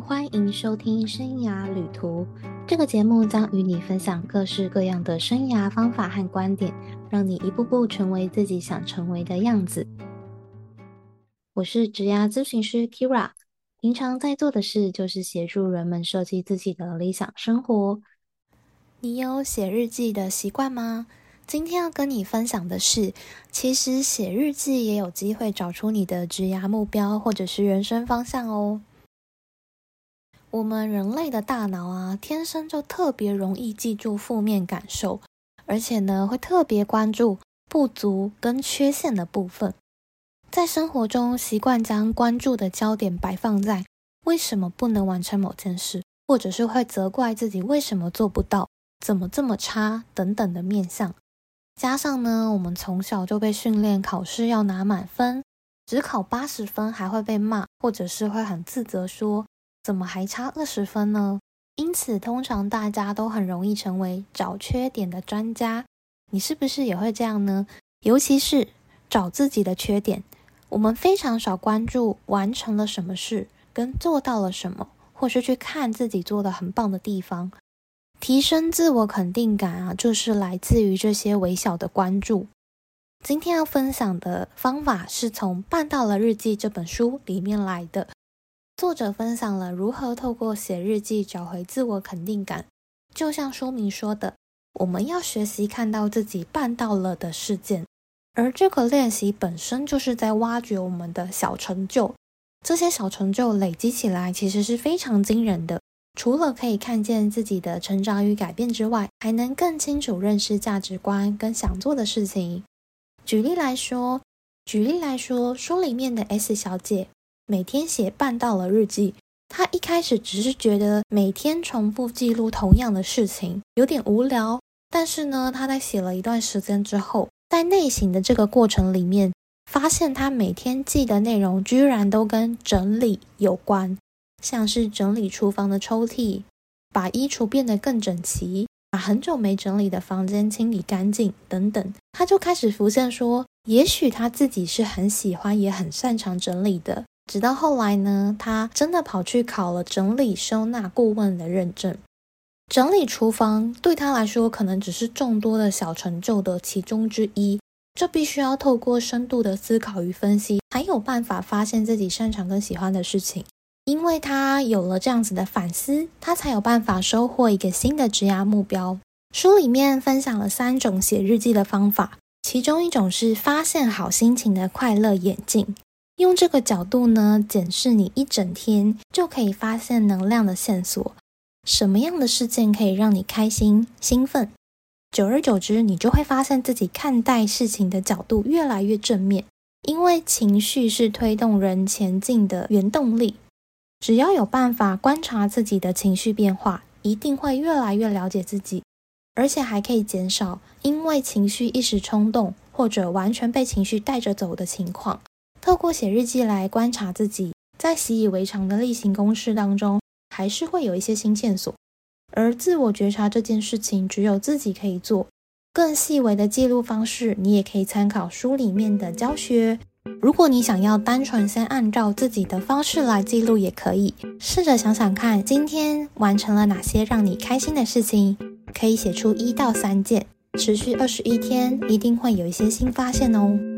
欢迎收听《生涯旅途》这个节目，将与你分享各式各样的生涯方法和观点，让你一步步成为自己想成为的样子。我是职涯咨询师 Kira，平常在做的事就是协助人们设计自己的理想生活。你有写日记的习惯吗？今天要跟你分享的是，其实写日记也有机会找出你的职涯目标或者是人生方向哦。我们人类的大脑啊，天生就特别容易记住负面感受，而且呢，会特别关注不足跟缺陷的部分。在生活中，习惯将关注的焦点摆放在为什么不能完成某件事，或者是会责怪自己为什么做不到、怎么这么差等等的面相。加上呢，我们从小就被训练考试要拿满分，只考八十分还会被骂，或者是会很自责，说怎么还差二十分呢？因此，通常大家都很容易成为找缺点的专家。你是不是也会这样呢？尤其是找自己的缺点，我们非常少关注完成了什么事，跟做到了什么，或是去看自己做的很棒的地方。提升自我肯定感啊，就是来自于这些微小的关注。今天要分享的方法是从《办到了日记》这本书里面来的。作者分享了如何透过写日记找回自我肯定感。就像书名说的，我们要学习看到自己办到了的事件，而这个练习本身就是在挖掘我们的小成就。这些小成就累积起来，其实是非常惊人的。除了可以看见自己的成长与改变之外，还能更清楚认识价值观跟想做的事情。举例来说，举例来说，书里面的 S 小姐每天写办到了日记。她一开始只是觉得每天重复记录同样的事情有点无聊，但是呢，她在写了一段时间之后，在内省的这个过程里面，发现她每天记的内容居然都跟整理有关。像是整理厨房的抽屉，把衣橱变得更整齐，把很久没整理的房间清理干净等等，他就开始浮现说，也许他自己是很喜欢也很擅长整理的。直到后来呢，他真的跑去考了整理收纳顾问的认证。整理厨房对他来说，可能只是众多的小成就的其中之一。这必须要透过深度的思考与分析，才有办法发现自己擅长跟喜欢的事情。因为他有了这样子的反思，他才有办法收获一个新的职涯目标。书里面分享了三种写日记的方法，其中一种是发现好心情的快乐眼镜，用这个角度呢检视你一整天，就可以发现能量的线索。什么样的事件可以让你开心兴奋？久而久之，你就会发现自己看待事情的角度越来越正面，因为情绪是推动人前进的原动力。只要有办法观察自己的情绪变化，一定会越来越了解自己，而且还可以减少因为情绪一时冲动或者完全被情绪带着走的情况。透过写日记来观察自己，在习以为常的例行公事当中，还是会有一些新线索。而自我觉察这件事情，只有自己可以做。更细微的记录方式，你也可以参考书里面的教学。如果你想要单纯先按照自己的方式来记录，也可以试着想想看，今天完成了哪些让你开心的事情，可以写出一到三件，持续二十一天，一定会有一些新发现哦。